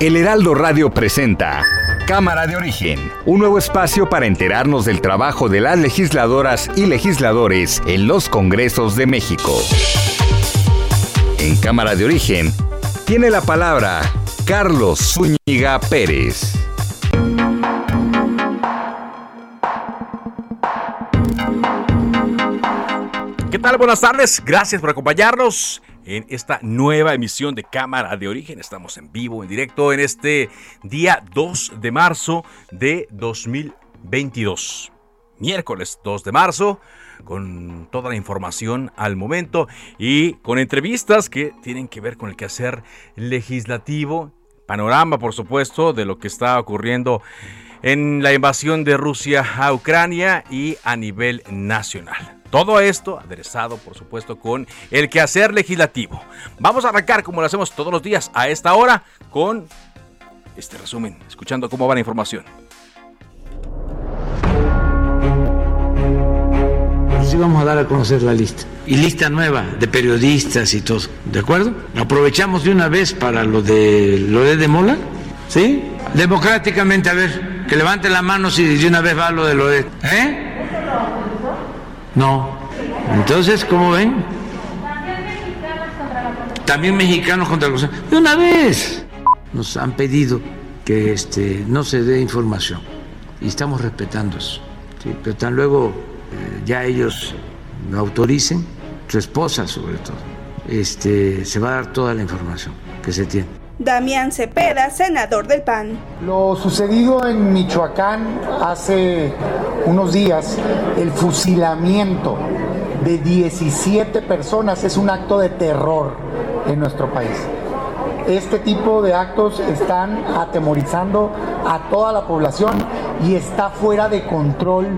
El Heraldo Radio presenta Cámara de Origen, un nuevo espacio para enterarnos del trabajo de las legisladoras y legisladores en los Congresos de México. En Cámara de Origen tiene la palabra Carlos Zúñiga Pérez. ¿Qué tal? Buenas tardes. Gracias por acompañarnos en esta nueva emisión de Cámara de Origen. Estamos en vivo, en directo, en este día 2 de marzo de 2022. Miércoles 2 de marzo, con toda la información al momento y con entrevistas que tienen que ver con el quehacer legislativo, panorama, por supuesto, de lo que está ocurriendo en la invasión de Rusia a Ucrania y a nivel nacional. Todo esto aderezado, por supuesto, con el quehacer legislativo. Vamos a arrancar, como lo hacemos todos los días, a esta hora, con este resumen, escuchando cómo va la información. Sí vamos a dar a conocer la lista. Y lista nueva de periodistas y todo. ¿De acuerdo? Aprovechamos de una vez para lo de lo de Mola. ¿Sí? Democráticamente, a ver, que levante la mano si de una vez va lo de lo de. ¿Eh? No. Entonces, ¿cómo ven? También mexicanos contra corrupción. De una vez nos han pedido que este, no se dé información y estamos respetando eso. Pero tan luego eh, ya ellos lo autoricen, su esposa sobre todo, este, se va a dar toda la información que se tiene. Damián Cepeda, senador del PAN. Lo sucedido en Michoacán hace unos días, el fusilamiento de 17 personas es un acto de terror en nuestro país. Este tipo de actos están atemorizando a toda la población y está fuera de control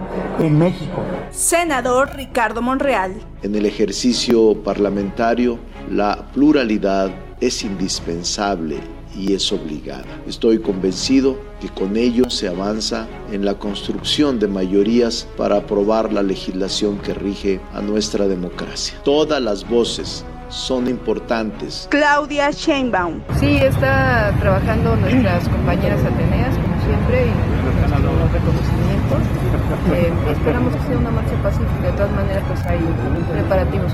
en México. Senador Ricardo Monreal. En el ejercicio parlamentario, la pluralidad es indispensable y es obligada. Estoy convencido que con ello se avanza en la construcción de mayorías para aprobar la legislación que rige a nuestra democracia. Todas las voces son importantes. Claudia Sheinbaum. Sí, está trabajando nuestras compañeras ateneas, como siempre, y los reconocimientos. Eh, esperamos que sea una marcha pacífica. De todas maneras, pues hay preparativos.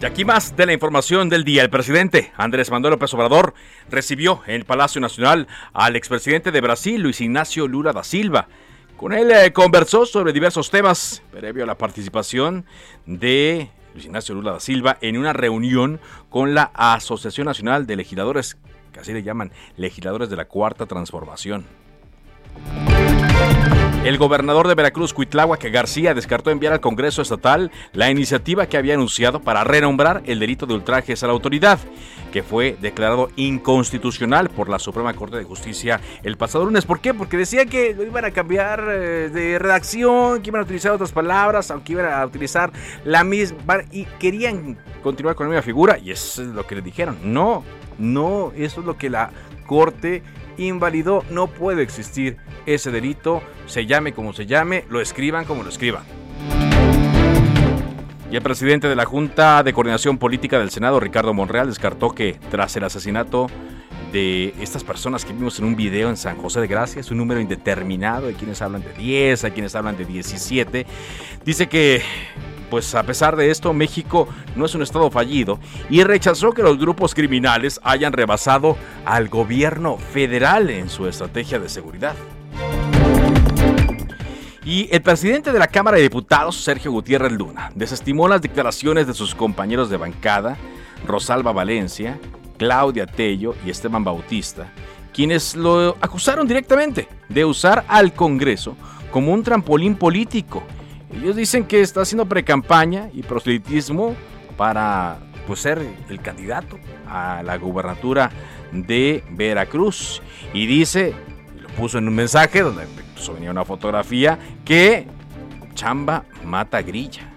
Y aquí más de la información del día. El presidente Andrés Manuel López Obrador recibió en el Palacio Nacional al expresidente de Brasil, Luis Ignacio Lula da Silva. Con él eh, conversó sobre diversos temas previo a la participación de Luis Ignacio Lula da Silva en una reunión con la Asociación Nacional de Legisladores, que así le llaman, legisladores de la Cuarta Transformación. El gobernador de Veracruz, Cuitláhuac García, descartó enviar al Congreso Estatal la iniciativa que había anunciado para renombrar el delito de ultrajes a la autoridad, que fue declarado inconstitucional por la Suprema Corte de Justicia el pasado lunes. ¿Por qué? Porque decía que lo iban a cambiar eh, de redacción, que iban a utilizar otras palabras, aunque iban a utilizar la misma, y querían continuar con la misma figura, y eso es lo que le dijeron. No, no, eso es lo que la Corte invalidó. No puede existir ese delito, se llame como se llame, lo escriban como lo escriban. Y el presidente de la Junta de Coordinación Política del Senado, Ricardo Monreal, descartó que tras el asesinato de estas personas que vimos en un video en San José de Gracias, un número indeterminado, hay quienes hablan de 10, hay quienes hablan de 17, dice que pues a pesar de esto, México no es un estado fallido y rechazó que los grupos criminales hayan rebasado al gobierno federal en su estrategia de seguridad. Y el presidente de la Cámara de Diputados, Sergio Gutiérrez Luna, desestimó las declaraciones de sus compañeros de bancada, Rosalba Valencia, Claudia Tello y Esteban Bautista, quienes lo acusaron directamente de usar al Congreso como un trampolín político Ellos dicen que está haciendo precampaña y proselitismo para pues, ser el candidato a la gubernatura de Veracruz. Y dice, lo puso en un mensaje donde venía una fotografía, que chamba mata grilla.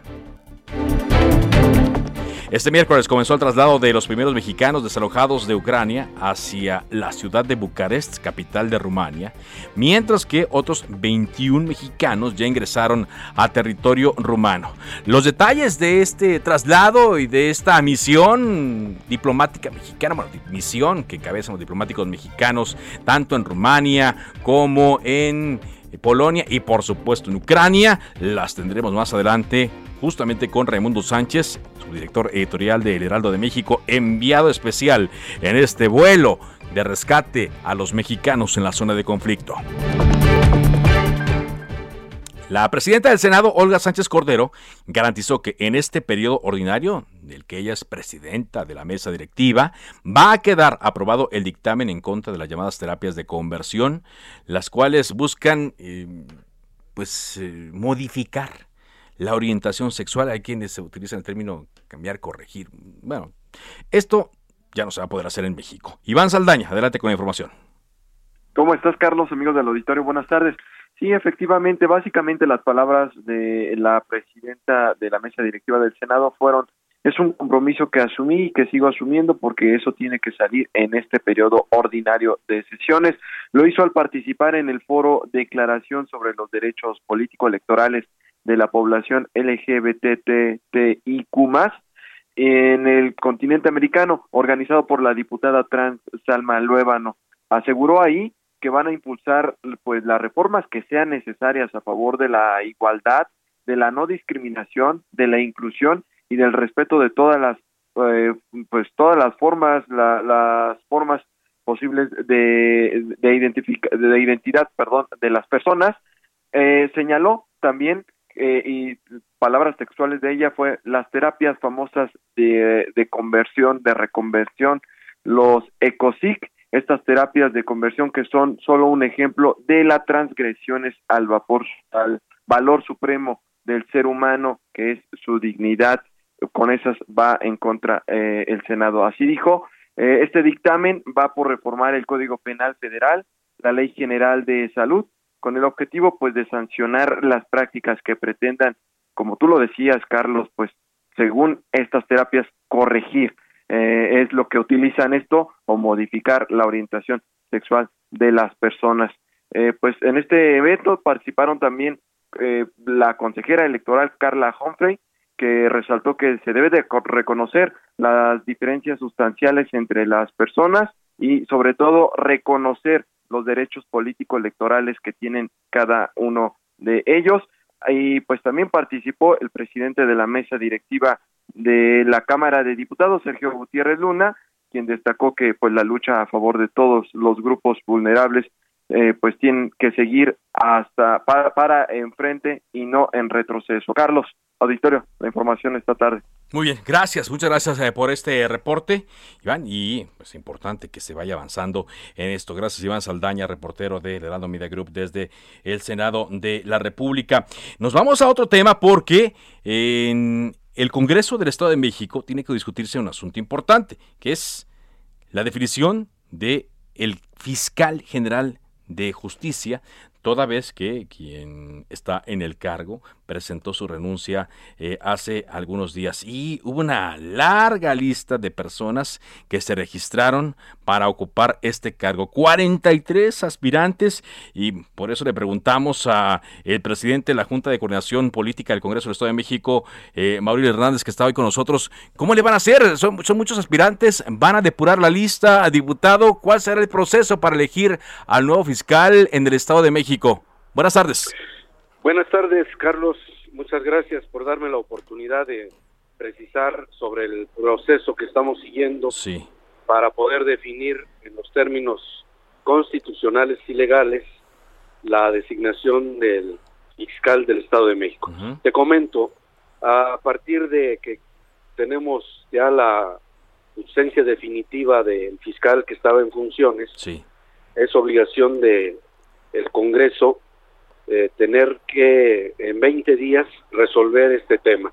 Este miércoles comenzó el traslado de los primeros mexicanos desalojados de Ucrania hacia la ciudad de Bucarest, capital de Rumania, mientras que otros 21 mexicanos ya ingresaron a territorio rumano. Los detalles de este traslado y de esta misión diplomática mexicana, bueno, misión que encabezan los diplomáticos mexicanos tanto en Rumania como en Polonia y por supuesto en Ucrania, las tendremos más adelante justamente con Raimundo Sánchez, su director editorial de El Heraldo de México, enviado especial en este vuelo de rescate a los mexicanos en la zona de conflicto. La presidenta del Senado, Olga Sánchez Cordero, garantizó que en este periodo ordinario, del que ella es presidenta de la mesa directiva, va a quedar aprobado el dictamen en contra de las llamadas terapias de conversión, las cuales buscan eh, pues eh, modificar la orientación sexual. Hay quienes utilizan el término cambiar, corregir. Bueno, esto ya no se va a poder hacer en México. Iván Saldaña, adelante con la información. ¿Cómo estás, Carlos, amigos del auditorio? Buenas tardes. Sí, efectivamente, básicamente las palabras de la presidenta de la mesa directiva del Senado fueron es un compromiso que asumí y que sigo asumiendo porque eso tiene que salir en este periodo ordinario de sesiones. Lo hizo al participar en el foro Declaración sobre los Derechos Político-Electorales de la población LGBTTIQ en el continente americano, organizado por la diputada trans Salma Luébano. Aseguró ahí que van a impulsar pues las reformas que sean necesarias a favor de la igualdad, de la no discriminación, de la inclusión y del respeto de todas las eh, pues todas las formas las formas posibles de de, de identidad perdón de las personas. Eh, señaló también eh, y palabras textuales de ella fue las terapias famosas de, de conversión, de reconversión, los ECOSIC, estas terapias de conversión que son solo un ejemplo de las transgresiones al vapor, al valor supremo del ser humano, que es su dignidad. Con esas va en contra eh, el Senado. Así dijo, eh, este dictamen va por reformar el Código Penal Federal, la Ley General de Salud, con el objetivo pues de sancionar las prácticas que pretendan, como tú lo decías, Carlos, pues según estas terapias corregir eh, es lo que utilizan esto o modificar la orientación sexual de las personas. Eh, pues en este evento participaron también eh, la consejera electoral Carla Humphrey, que resaltó que se debe de reconocer las diferencias sustanciales entre las personas y sobre todo reconocer los derechos políticos electorales que tienen cada uno de ellos. Y pues también participó el presidente de la mesa directiva de la Cámara de Diputados, Sergio Gutiérrez Luna, quien destacó que pues la lucha a favor de todos los grupos vulnerables eh, pues tienen que seguir hasta para, enfrente y no en retroceso. Carlos, auditorio, la información esta tarde. Muy bien, gracias, muchas gracias eh, por este reporte, Iván, y es pues, importante que se vaya avanzando en esto. Gracias, Iván Saldaña, reportero de Heraldo Media Group desde el Senado de la República. Nos vamos a otro tema porque en el Congreso del Estado de México tiene que discutirse un asunto importante, que es la definición de el fiscal general de justicia, toda vez que quien está en el cargo presentó su renuncia eh, hace algunos días y hubo una larga lista de personas que se registraron para ocupar este cargo. 43 aspirantes y por eso le preguntamos a el presidente de la Junta de Coordinación Política del Congreso del Estado de México, eh, Mauricio Hernández, que está hoy con nosotros. ¿Cómo le van a hacer? Son, son muchos aspirantes, van a depurar la lista, diputado. ¿Cuál será el proceso para elegir al nuevo fiscal en el Estado de México? Buenas tardes. Buenas tardes, Carlos. Muchas gracias por darme la oportunidad de precisar sobre el proceso que estamos siguiendo para poder definir en los términos constitucionales y legales la designación del fiscal del Estado de México. Te comento, a partir de que tenemos ya la ausencia definitiva del fiscal que estaba en funciones, es obligación de el Congreso eh, tener que en 20 días resolver este tema.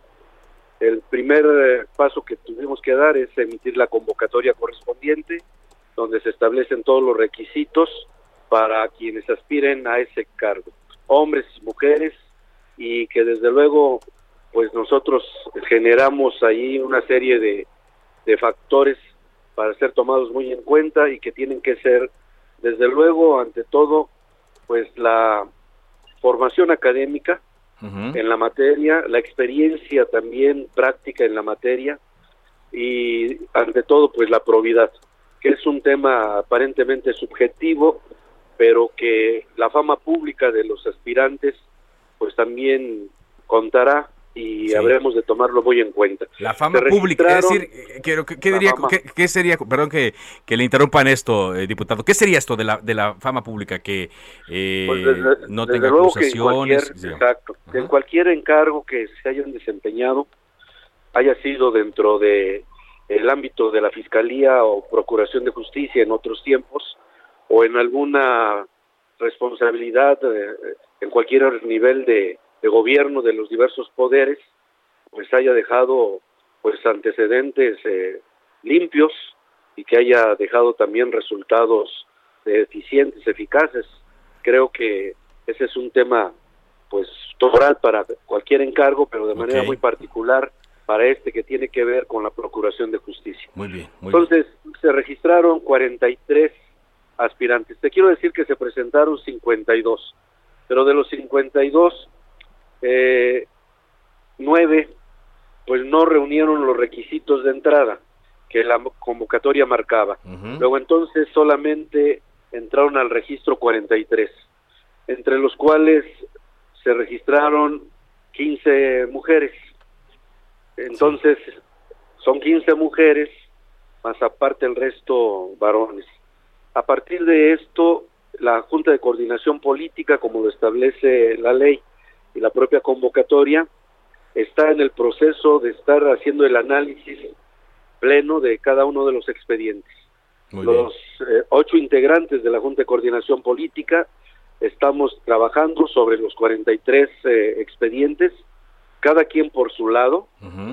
El primer eh, paso que tuvimos que dar es emitir la convocatoria correspondiente, donde se establecen todos los requisitos para quienes aspiren a ese cargo, hombres y mujeres, y que desde luego pues nosotros generamos ahí una serie de, de factores para ser tomados muy en cuenta y que tienen que ser desde luego ante todo pues la formación académica en la materia, la experiencia también práctica en la materia y ante todo pues la probidad, que es un tema aparentemente subjetivo, pero que la fama pública de los aspirantes pues también contará y habremos de tomarlo muy en cuenta. La fama pública, es decir, eh, ¿qué, diría, qué, sería, perdón que, que, le interrumpan esto, eh, diputado, qué sería esto de la, de la fama pública que eh, pues no tenga acusaciones? exacto, en cualquier encargo que se hayan desempeñado, haya sido dentro de el ámbito de la Fiscalía o Procuración de Justicia en otros tiempos, o en alguna responsabilidad en cualquier nivel de de gobierno de los diversos poderes pues haya dejado pues antecedentes eh, limpios y que haya dejado también resultados eficientes, eficaces. Creo que ese es un tema pues total para cualquier encargo, pero de manera muy particular para este que tiene que ver con la Procuración de Justicia. Muy bien. Entonces, se registraron 43 aspirantes. Te quiero decir que se presentaron 52, pero de los 52 eh, nueve pues no reunieron los requisitos de entrada que la convocatoria marcaba. Luego entonces solamente entraron al registro 43, entre los cuales se registraron 15 mujeres. Entonces son 15 mujeres, más aparte el resto varones. A partir de esto, la Junta de Coordinación Política, como lo establece la ley, y la propia convocatoria está en el proceso de estar haciendo el análisis pleno de cada uno de los expedientes. los eh, ocho integrantes de la Junta de Coordinación Política estamos trabajando sobre los 43 eh, expedientes, cada quien por su lado,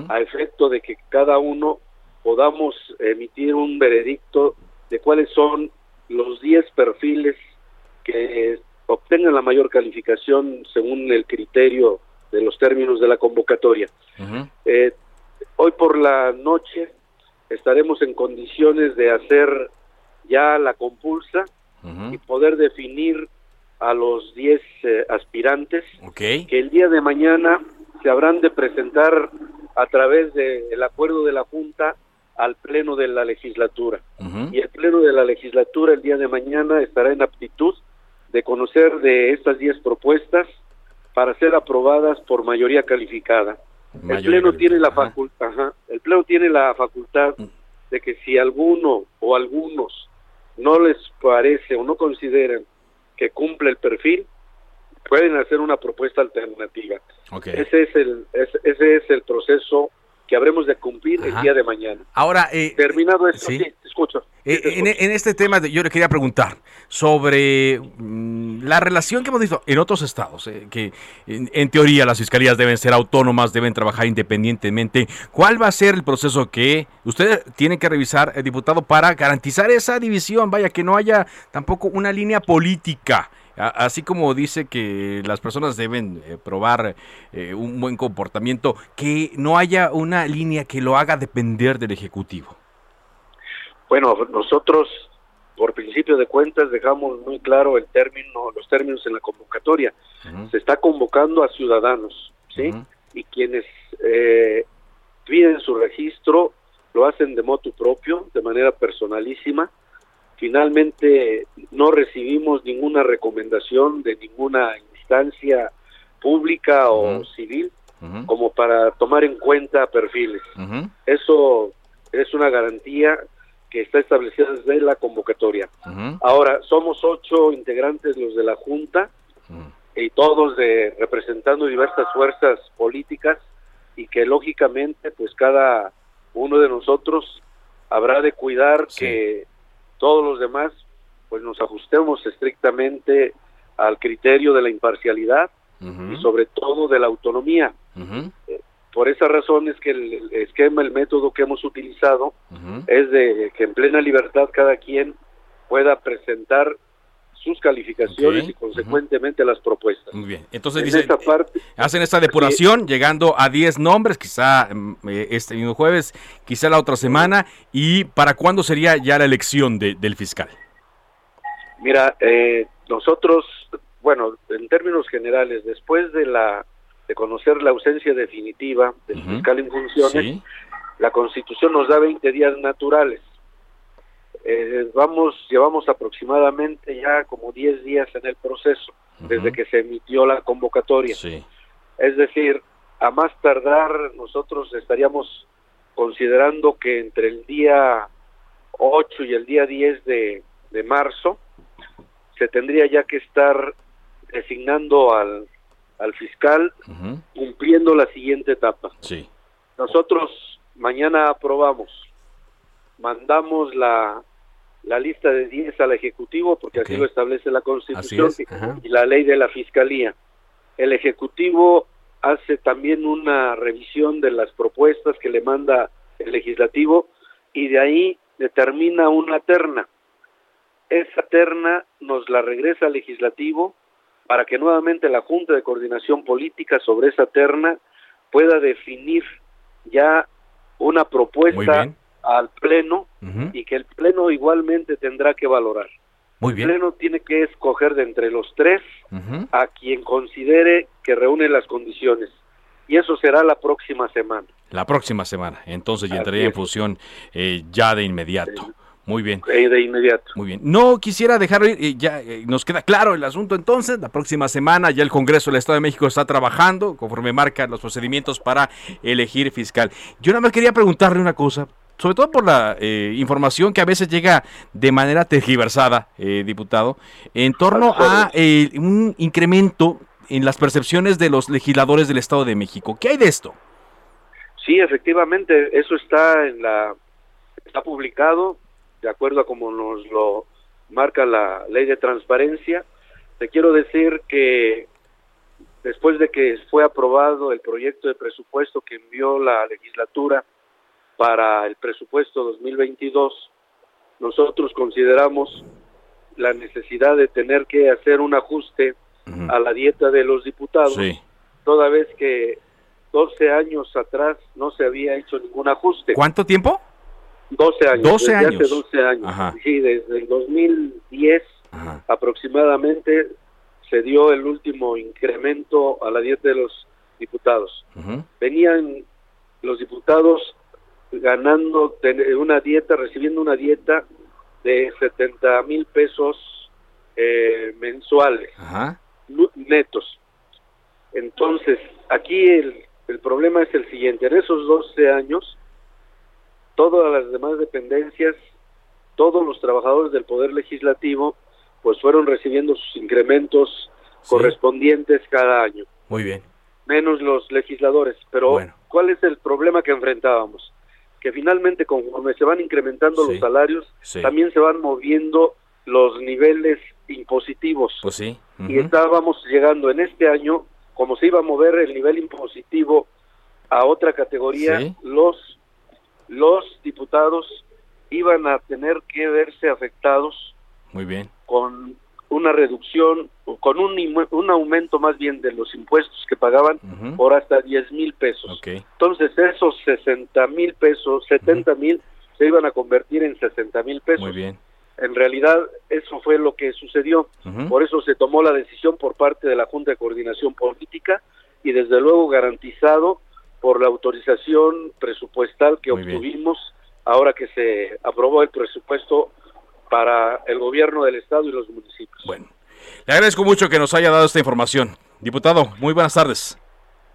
a efecto de que cada uno podamos emitir un veredicto de cuáles son los 10 perfiles que obtengan la mayor calificación según el criterio de los términos de la convocatoria. Eh, hoy por la noche estaremos en condiciones de hacer ya la compulsa y poder definir a los 10 eh, aspirantes que el día de mañana se habrán de presentar a través del acuerdo de la Junta al Pleno de la legislatura. Y el Pleno de la legislatura el día de mañana estará en aptitud de conocer de estas 10 propuestas para ser aprobadas por mayoría calificada. el pleno tiene la facultad, el pleno tiene la facultad de que si alguno o algunos no les parece o no consideran que cumple el perfil, pueden hacer una propuesta alternativa. Ese es el ese es el proceso que habremos de cumplir el día de mañana. Ahora, eh, terminado esto, sí, escucho. Eh, en, este tema yo le quería preguntar sobre mm, la relación que hemos visto en otros estados, eh, que en, teoría las fiscalías deben ser autónomas, deben trabajar independientemente. ¿Cuál va a ser el proceso que usted tiene que revisar, diputado, para garantizar esa división? Vaya, que no haya tampoco una línea política así como dice que las personas deben eh, probar eh, un buen comportamiento, que no haya una línea que lo haga depender del Ejecutivo. Bueno, nosotros por principio de cuentas dejamos muy claro el término, los términos en la convocatoria. Se está convocando a ciudadanos, ¿sí? Y quienes eh, piden su registro lo hacen de motu propio, de manera personalísima, Finalmente no recibimos ninguna recomendación de ninguna instancia pública o civil como para tomar en cuenta perfiles. Eso es una garantía que está establecida desde la convocatoria. Ahora, somos ocho integrantes los de la Junta y todos de representando diversas fuerzas políticas y que lógicamente pues cada uno de nosotros habrá de cuidar que todos los demás pues nos ajustemos estrictamente al criterio de la imparcialidad y sobre todo de la autonomía. Por esa razón es que el, esquema, el método que hemos utilizado es de que en plena libertad cada quien pueda presentar sus calificaciones y consecuentemente las propuestas. Muy bien. Entonces dice, hacen esta depuración llegando a 10 nombres, quizá mm, eh, este mismo jueves, quizá la otra semana, y ¿para cuándo sería ya la elección del fiscal? Mira, eh, nosotros, bueno, en términos generales, después de la de conocer la ausencia definitiva del fiscal en funciones, la Constitución nos da 20 días naturales. Eh, vamos, llevamos aproximadamente ya como 10 días en el proceso, desde que se emitió la convocatoria. Es decir, a más tardar nosotros estaríamos considerando que entre el día 8 y el día 10 de, marzo se tendría ya que estar designando al, al fiscal cumpliendo la siguiente etapa. Sí. Nosotros mañana aprobamos, mandamos la, la lista de 10 al Ejecutivo, porque así lo establece la Constitución y la ley de la Fiscalía. El Ejecutivo hace también una revisión de las propuestas que le manda el Legislativo y de ahí determina una terna. Esa terna nos la regresa al Legislativo para que nuevamente la Junta de Coordinación Política sobre esa terna pueda definir ya una propuesta al Pleno y que el Pleno igualmente tendrá que valorar. Muy bien. El Pleno tiene que escoger de entre los tres a quien considere que reúne las condiciones. Y eso será la próxima semana. La próxima semana. Entonces ya entraría en función eh, ya de inmediato. Muy bien. Eh, de inmediato. Muy bien. No quisiera dejar ir, eh, ya nos queda claro el asunto entonces. La próxima semana ya el Congreso del Estado de México está trabajando conforme marca los procedimientos para elegir fiscal. Yo nada más quería preguntarle una cosa, sobre todo por la eh, información que a veces llega de manera tergiversada, eh, diputado, en torno a eh, un incremento en las percepciones de los legisladores del Estado de México. ¿Qué hay de esto? Sí, efectivamente, eso está en la está publicado de acuerdo a como nos lo marca la ley de transparencia. Te quiero decir que después de que fue aprobado el proyecto de presupuesto que envió la legislatura para el presupuesto 2022, nosotros consideramos la necesidad de tener que hacer un ajuste a la dieta de los diputados, toda vez que 12 años atrás no se había hecho ningún ajuste. ¿Cuánto tiempo? 12 años. 12 años. 12 años. Sí, desde el 2010 aproximadamente se dio el último incremento a la dieta de los diputados. Venían los diputados ganando una dieta, recibiendo una dieta de 70 mil pesos eh, mensuales, netos. Entonces, aquí el, el problema es el siguiente, en esos 12 años, todas las demás dependencias, todos los trabajadores del Poder Legislativo, pues fueron recibiendo sus incrementos correspondientes cada año. Muy bien. Menos los legisladores. Pero, ¿cuál es el problema que enfrentábamos? Que finalmente conforme se van incrementando los salarios, también se van moviendo los niveles impositivos. Pues sí. Y estábamos llegando en este año, como se iba a mover el nivel impositivo a otra categoría, los, los diputados iban a tener que verse afectados Muy bien. con una reducción, con un, un aumento más bien de los impuestos que pagaban por hasta 10 mil pesos. Entonces esos 60 mil pesos, 70 mil, se iban a convertir en 60 mil pesos. Muy bien. En realidad eso fue lo que sucedió. Por eso se tomó la decisión por parte de la Junta de Coordinación Política y desde luego garantizado por la autorización presupuestal que obtuvimos ahora que se aprobó el presupuesto para el gobierno del estado y los municipios. Bueno, le agradezco mucho que nos haya dado esta información. Diputado, muy buenas tardes.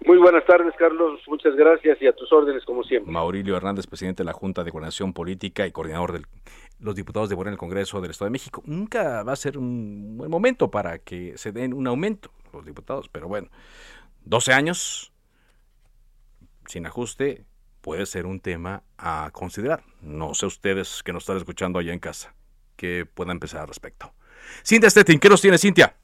Muy buenas tardes, Carlos. Muchas gracias y a tus órdenes, como siempre. Maurilio Hernández, presidente de la Junta de Coordinación Política y coordinador de los diputados de Morena en el Congreso del Estado de México. Nunca va a ser un buen momento para que se den un aumento los diputados, pero bueno, 12 años sin ajuste puede ser un tema a considerar. No sé ustedes que nos están escuchando allá en casa que pueda empezar al respecto. Cintia Stettin, ¿qué nos tiene Cintia?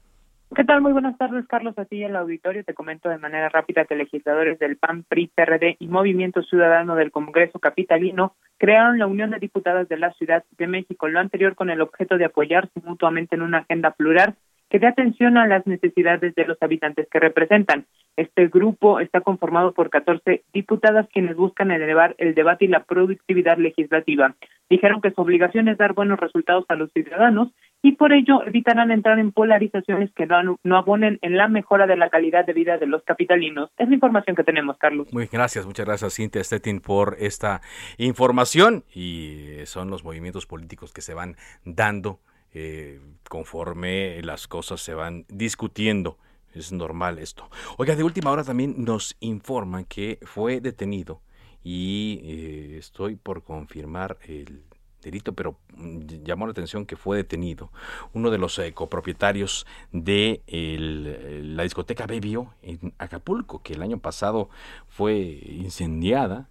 ¿Qué tal? Muy buenas tardes, Carlos. A ti el auditorio te comento de manera rápida que legisladores del PAN, PRI, PRD y Movimiento Ciudadano del Congreso Capitalino crearon la Unión de Diputadas de la Ciudad de México, lo anterior con el objeto de apoyarse mutuamente en una agenda plural que dé atención a las necesidades de los habitantes que representan. Este grupo está conformado por 14 diputadas quienes buscan elevar el debate y la productividad legislativa. Dijeron que su obligación es dar buenos resultados a los ciudadanos y por ello evitarán entrar en polarizaciones que no, no abonen en la mejora de la calidad de vida de los capitalinos. Es la información que tenemos, Carlos. Muy gracias, muchas gracias, Cintia Stettin, por esta información y son los movimientos políticos que se van dando eh, conforme las cosas se van discutiendo. Es normal esto. Oiga, de última hora también nos informan que fue detenido y eh, estoy por confirmar el delito, pero mm, llamó la atención que fue detenido uno de los eh, copropietarios de la discoteca Bebio en Acapulco, que el año pasado fue incendiada.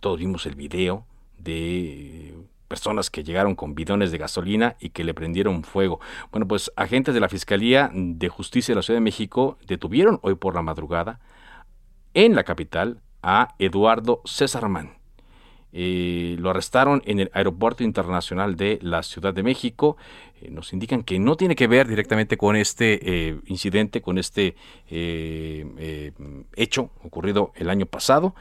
todos vimos el video de personas que llegaron con bidones de gasolina y que le prendieron fuego. Bueno, pues agentes de la Fiscalía de Justicia de la Ciudad de México detuvieron hoy por la madrugada en la capital a Eduardo César Mann. Eh, lo arrestaron en el Aeropuerto Internacional de la Ciudad de México. Eh, nos indican que no tiene que ver directamente con este eh, incidente, con este hecho ocurrido el año pasado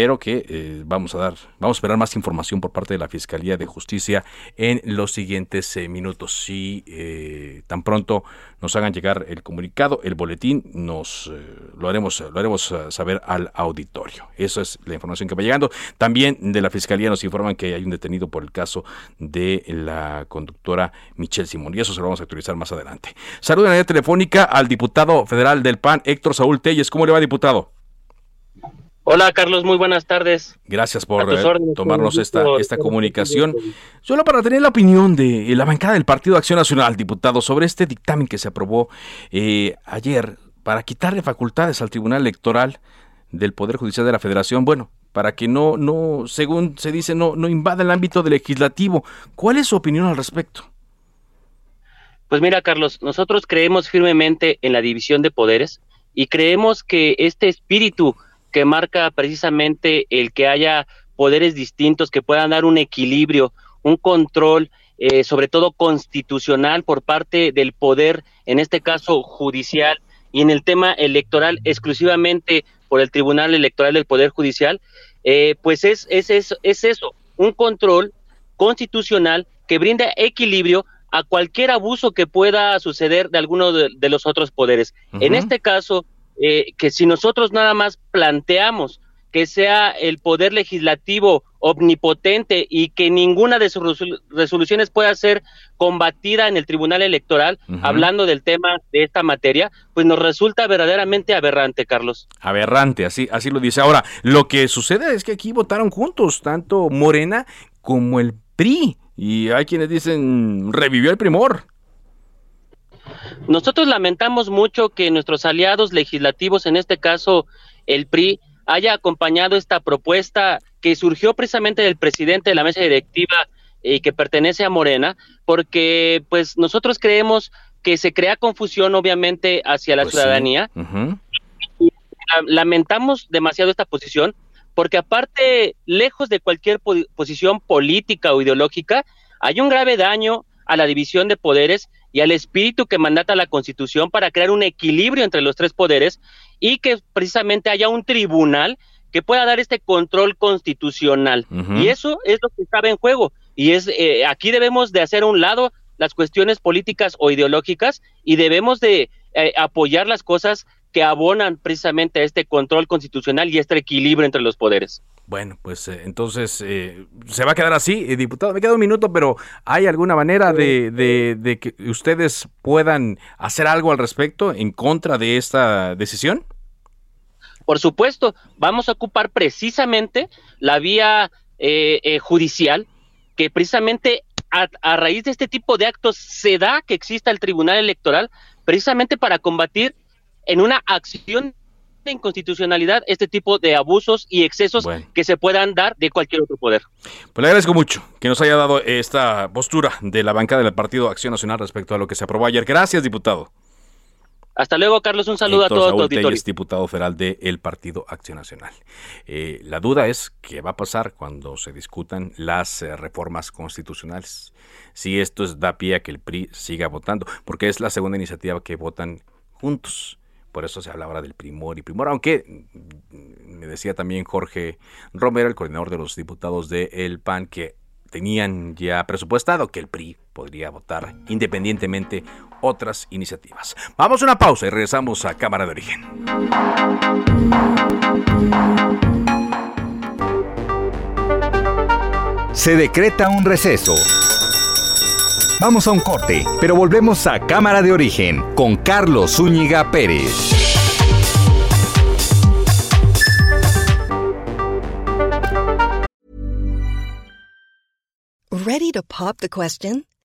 pero que eh, vamos a dar, vamos a esperar más información por parte de la Fiscalía de Justicia en los siguientes eh, minutos. Si eh, tan pronto nos hagan llegar el comunicado, el boletín, nos lo haremos, lo haremos saber al auditorio. Esa es la información que va llegando. También de la Fiscalía nos informan que hay un detenido por el caso de la conductora Michelle Simón. Y eso se lo vamos a actualizar más adelante. Saludos en la telefónica al diputado federal del PAN, Héctor Saúl Telles. ¿Cómo le va, diputado? Hola Carlos, muy buenas tardes. Gracias por eh, tomarnos esta, esta comunicación. Solo para tener la opinión de la bancada del Partido Acción Nacional, diputado, sobre este dictamen que se aprobó eh, ayer para quitarle facultades al Tribunal Electoral del Poder Judicial de la Federación. Bueno, para que no, no, según se dice, no, no invada el ámbito del legislativo. ¿Cuál es su opinión al respecto? Pues mira, Carlos, nosotros creemos firmemente en la división de poderes y creemos que este espíritu que marca precisamente el que haya poderes distintos que puedan dar un equilibrio, un control, eh, sobre todo constitucional por parte del poder, en este caso judicial, y en el tema electoral exclusivamente por el Tribunal Electoral del Poder Judicial, eh, pues es, es, es, es, eso, un control constitucional que brinda equilibrio a cualquier abuso que pueda suceder de alguno de, los otros poderes. En este caso, eh, que si nosotros nada más planteamos que sea el poder legislativo omnipotente y que ninguna de sus resoluciones pueda ser combatida en el Tribunal Electoral, hablando del tema de esta materia, pues nos resulta verdaderamente aberrante, Carlos. Aberrante, así, así lo dice. Ahora, lo que sucede es que aquí votaron juntos, tanto Morena como el PRI, y hay quienes dicen, revivió el primor. Nosotros lamentamos mucho que nuestros aliados legislativos, en este caso el PRI, haya acompañado esta propuesta que surgió precisamente del presidente de la mesa directiva y que pertenece a Morena, porque pues nosotros creemos que se crea confusión obviamente hacia la pues ciudadanía. Lamentamos demasiado esta posición, porque aparte, lejos de cualquier posición política o ideológica, hay un grave daño a la división de poderes y al espíritu que mandata la Constitución para crear un equilibrio entre los tres poderes y que precisamente haya un tribunal que pueda dar este control constitucional. Y eso es lo que estaba en juego. Y es eh, aquí debemos de hacer a un lado las cuestiones políticas o ideológicas y debemos de eh, apoyar las cosas que abonan precisamente a este control constitucional y este equilibrio entre los poderes. Bueno, pues eh, entonces eh, se va a quedar así, eh, diputado. Me queda un minuto, pero ¿hay alguna manera de, de, que ustedes puedan hacer algo al respecto en contra de esta decisión? Por supuesto, vamos a ocupar precisamente la vía judicial, que precisamente a, a raíz de este tipo de actos se da que exista el Tribunal Electoral, precisamente para combatir en una acción de inconstitucionalidad este tipo de abusos y excesos que se puedan dar de cualquier otro poder. Pues le agradezco mucho que nos haya dado esta postura de la bancada del Partido Acción Nacional respecto a lo que se aprobó ayer. Gracias, diputado. Hasta luego, Carlos. Un saludo a todos los auditores. diputado federal del Partido Acción Nacional. Eh, la duda es qué va a pasar cuando se discutan las eh, reformas constitucionales. Si esto es, da pie a que el PRI siga votando, porque es la segunda iniciativa que votan juntos. Por eso se habla ahora del primor y primor, aunque mm, me decía también Jorge Romero, el coordinador de los diputados del PAN, que tenían ya presupuestado que el PRI podría votar independientemente otras iniciativas. Vamos a una pausa y regresamos a Cámara de Origen. Se decreta un receso. Vamos a un corte, pero volvemos a Cámara de Origen con Carlos Zúñiga Pérez. Ready to pop the question?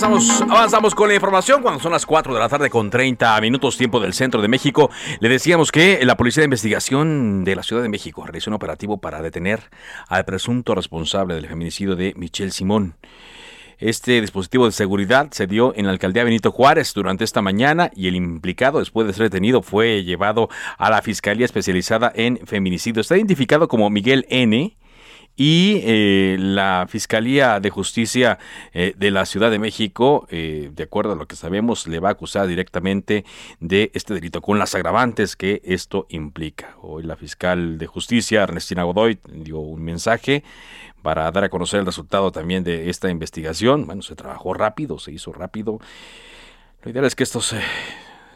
Avanzamos, con la información cuando son las 4 de la tarde con 30 minutos tiempo del centro de México. Le decíamos que la Policía de Investigación de la Ciudad de México realizó un operativo para detener al presunto responsable del feminicidio de Michelle Simón. Este dispositivo de seguridad se dio en la alcaldía Benito Juárez durante esta mañana y el implicado, después de ser detenido, fue llevado a la Fiscalía Especializada en Feminicidio. Está identificado como Miguel N y eh, la Fiscalía de Justicia eh, de la Ciudad de México, eh, de acuerdo a lo que sabemos, le va a acusar directamente de este delito, con las agravantes que esto implica. Hoy la fiscal de Justicia, Ernestina Godoy, dio un mensaje para dar a conocer el resultado también de esta investigación. Bueno, se trabajó rápido, se hizo rápido. Lo ideal es que estos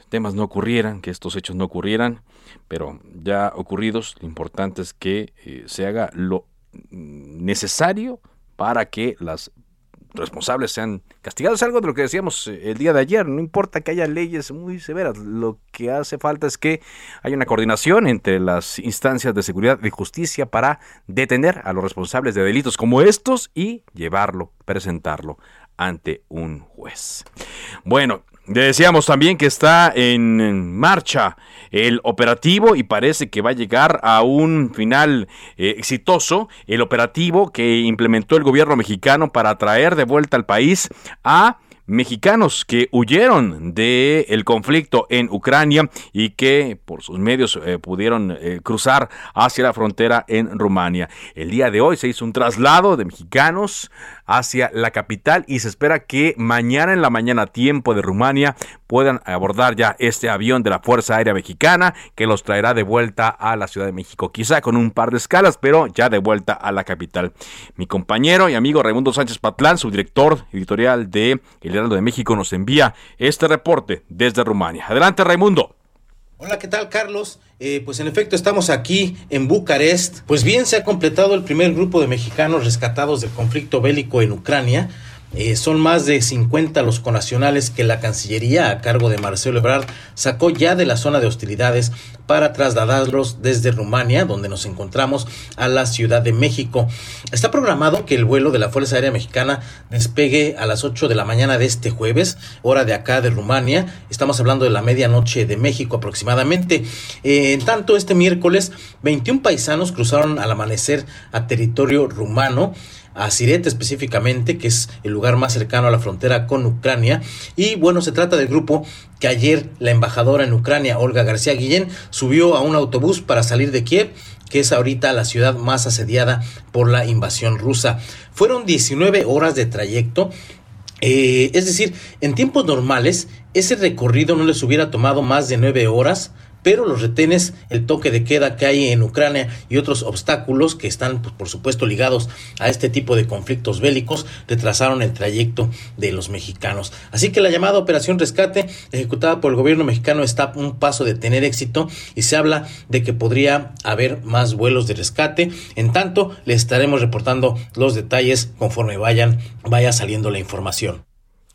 temas no ocurrieran, que estos hechos no ocurrieran, pero ya ocurridos, lo importante es que se haga lo necesario para que las responsables sean castigados. Es algo de lo que decíamos eh, el día de ayer. No importa que haya leyes muy severas. Lo que hace falta es que haya una coordinación entre las instancias de seguridad y justicia para detener a los responsables de delitos como estos y llevarlo, presentarlo ante un juez. Bueno, decíamos también que está en marcha el operativo y parece que va a llegar a un final eh, exitoso el operativo que implementó el gobierno mexicano para traer de vuelta al país a mexicanos que huyeron del el conflicto en Ucrania y que por sus medios eh, pudieron eh, cruzar hacia la frontera en Rumania. El día de hoy se hizo un traslado de mexicanos hacia la capital y se espera que mañana en la mañana tiempo de Rumania puedan abordar ya este avión de la Fuerza Aérea Mexicana que los traerá de vuelta a la Ciudad de México, quizá con un par de escalas, pero ya de vuelta a la capital. Mi compañero y amigo Raimundo Sánchez Patlán, subdirector editorial de El Heraldo de México, nos envía este reporte desde Rumania. Adelante Raimundo. Hola, ¿qué tal Carlos? Eh, pues en efecto estamos aquí en Bucarest. Pues bien, se ha completado el primer grupo de mexicanos rescatados del conflicto bélico en Ucrania. Eh, son más de 50 los conacionales que la Cancillería, a cargo de Marcelo Ebrard, sacó ya de la zona de hostilidades para trasladarlos desde Rumania, donde nos encontramos, a la Ciudad de México. Está programado que el vuelo de la Fuerza Aérea Mexicana despegue a las 8 de la mañana de este jueves, hora de acá de Rumania. Estamos hablando de la medianoche de México aproximadamente. Eh, en tanto, este miércoles, 21 paisanos cruzaron al amanecer a territorio rumano a Sirete específicamente, que es el lugar más cercano a la frontera con Ucrania. Y bueno, se trata del grupo que ayer la embajadora en Ucrania, Olga García Guillén, subió a un autobús para salir de Kiev que es ahorita la ciudad más asediada por la invasión rusa. Fueron 19 horas de trayecto eh, es decir, en tiempos normales, ese recorrido no les hubiera tomado más de nueve horas, pero los retenes, el toque de queda que hay en Ucrania y otros obstáculos que están, pues, por supuesto, ligados a este tipo de conflictos bélicos, retrasaron el trayecto de los mexicanos. Así que la llamada Operación Rescate, ejecutada por el gobierno mexicano, está un paso de tener éxito y se habla de que podría haber más vuelos de rescate. En tanto, les estaremos reportando los detalles conforme vayan, vaya saliendo la información.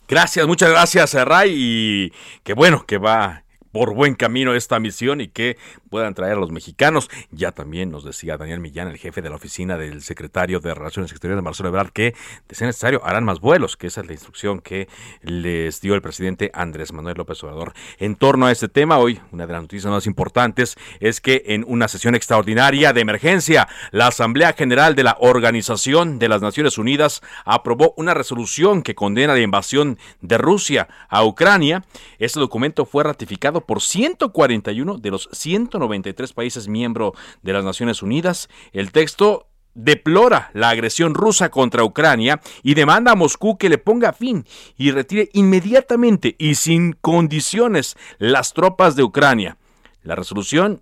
Gracias, muchas gracias, Ray, y qué bueno que va por buen camino esta misión y que puedan traer a los mexicanos. Ya también nos decía Daniel Millán, el jefe de la oficina del secretario de Relaciones Exteriores Marcelo Ebrard, que de ser necesario harán más vuelos, que esa es la instrucción que les dio el presidente Andrés Manuel López Obrador. En torno a este tema, hoy una de las noticias más importantes es que en una sesión extraordinaria de emergencia, la Asamblea General de la Organización de las Naciones Unidas aprobó una resolución que condena la invasión de Rusia a Ucrania. Este documento fue ratificado por 141 de los 193 países miembros de las Naciones Unidas. El texto deplora la agresión rusa contra Ucrania y demanda a Moscú que le ponga fin y retire inmediatamente y sin condiciones las tropas de Ucrania. La resolución,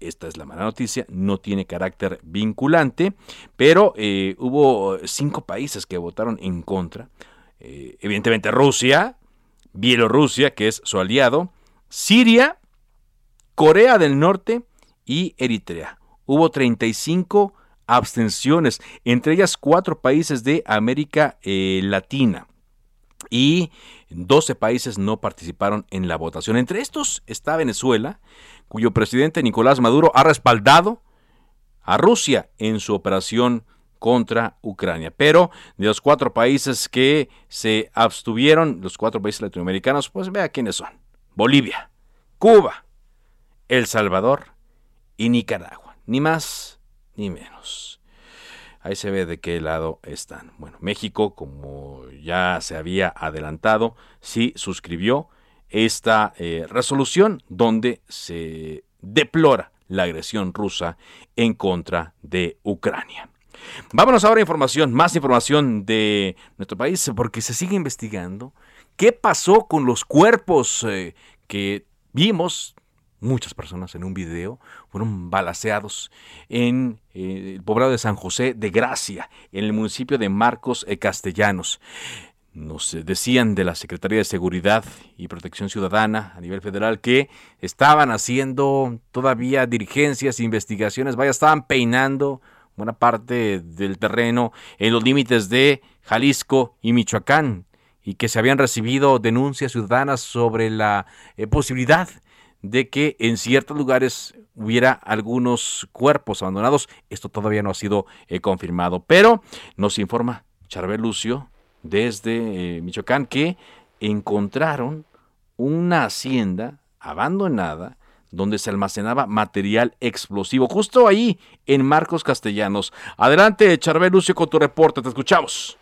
esta es la mala noticia, no tiene carácter vinculante, pero eh, hubo cinco países que votaron en contra. Eh, evidentemente Rusia, Bielorrusia, que es su aliado, Siria, Corea del Norte y Eritrea. Hubo 35 abstenciones, entre ellas cuatro países de América eh, Latina. Y 12 países no participaron en la votación. Entre estos está Venezuela, cuyo presidente Nicolás Maduro ha respaldado a Rusia en su operación contra Ucrania. Pero de los cuatro países que se abstuvieron, los cuatro países latinoamericanos, pues vea quiénes son. Bolivia, Cuba, El Salvador y Nicaragua. Ni más ni menos. Ahí se ve de qué lado están. Bueno, México, como ya se había adelantado, sí suscribió esta eh, resolución donde se deplora la agresión rusa en contra de Ucrania. Vámonos ahora a información, más información de nuestro país, porque se sigue investigando qué pasó con los cuerpos eh, que vimos muchas personas en un video fueron balaceados en eh, el poblado de San José de Gracia, en el municipio de Marcos eh, Castellanos. Nos decían de la Secretaría de Seguridad y Protección Ciudadana a nivel federal que estaban haciendo todavía dirigencias, investigaciones, vaya, estaban peinando buena parte del terreno en los límites de Jalisco y Michoacán y que se habían recibido denuncias ciudadanas sobre la eh, posibilidad de que en ciertos lugares hubiera algunos cuerpos abandonados. Esto todavía no ha sido eh, confirmado, pero nos informa Charbel Lucio desde eh, Michoacán que encontraron una hacienda abandonada donde se almacenaba material explosivo, justo ahí en Marcos Castellanos. Adelante, Charbel Lucio, con tu reporte, te escuchamos.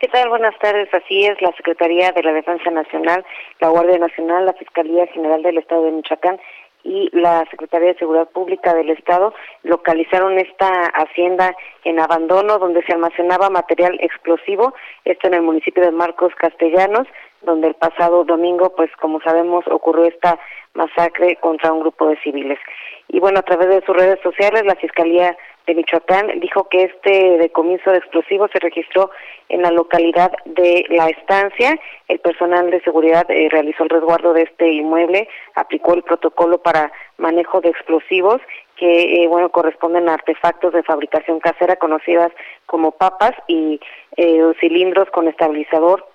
¿Qué tal? Buenas tardes. Así es, la Secretaría de la Defensa Nacional, la Guardia Nacional, la Fiscalía General del Estado de Michoacán y la Secretaría de Seguridad Pública del Estado localizaron esta hacienda en abandono donde se almacenaba material explosivo, esto en el municipio de Marcos Castellanos, donde el pasado domingo, pues como sabemos, ocurrió esta masacre contra un grupo de civiles. Y bueno, a través de sus redes sociales, la Fiscalía de Michoacán dijo que este decomiso de explosivos se registró en la localidad de La Estancia. El personal de seguridad eh, realizó el resguardo de este inmueble, aplicó el protocolo para manejo de explosivos que eh, bueno corresponden a artefactos de fabricación casera conocidas como papas y eh, cilindros con estabilizador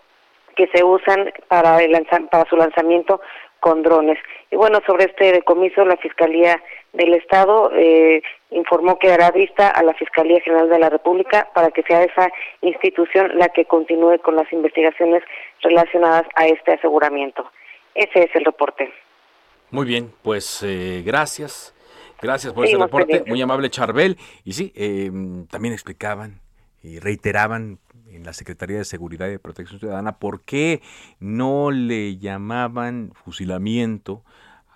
que se usan para, el para su lanzamiento con drones. Y bueno, sobre este decomiso, la Fiscalía del Estado eh, informó que dará vista a la Fiscalía General de la República para que sea esa institución la que continúe con las investigaciones relacionadas a este aseguramiento. Ese es el reporte. Muy bien, pues eh, gracias. Gracias por ese reporte, muy amable Charbel. Y sí, eh, también explicaban y reiteraban en la Secretaría de Seguridad y Protección Ciudadana por qué no le llamaban fusilamiento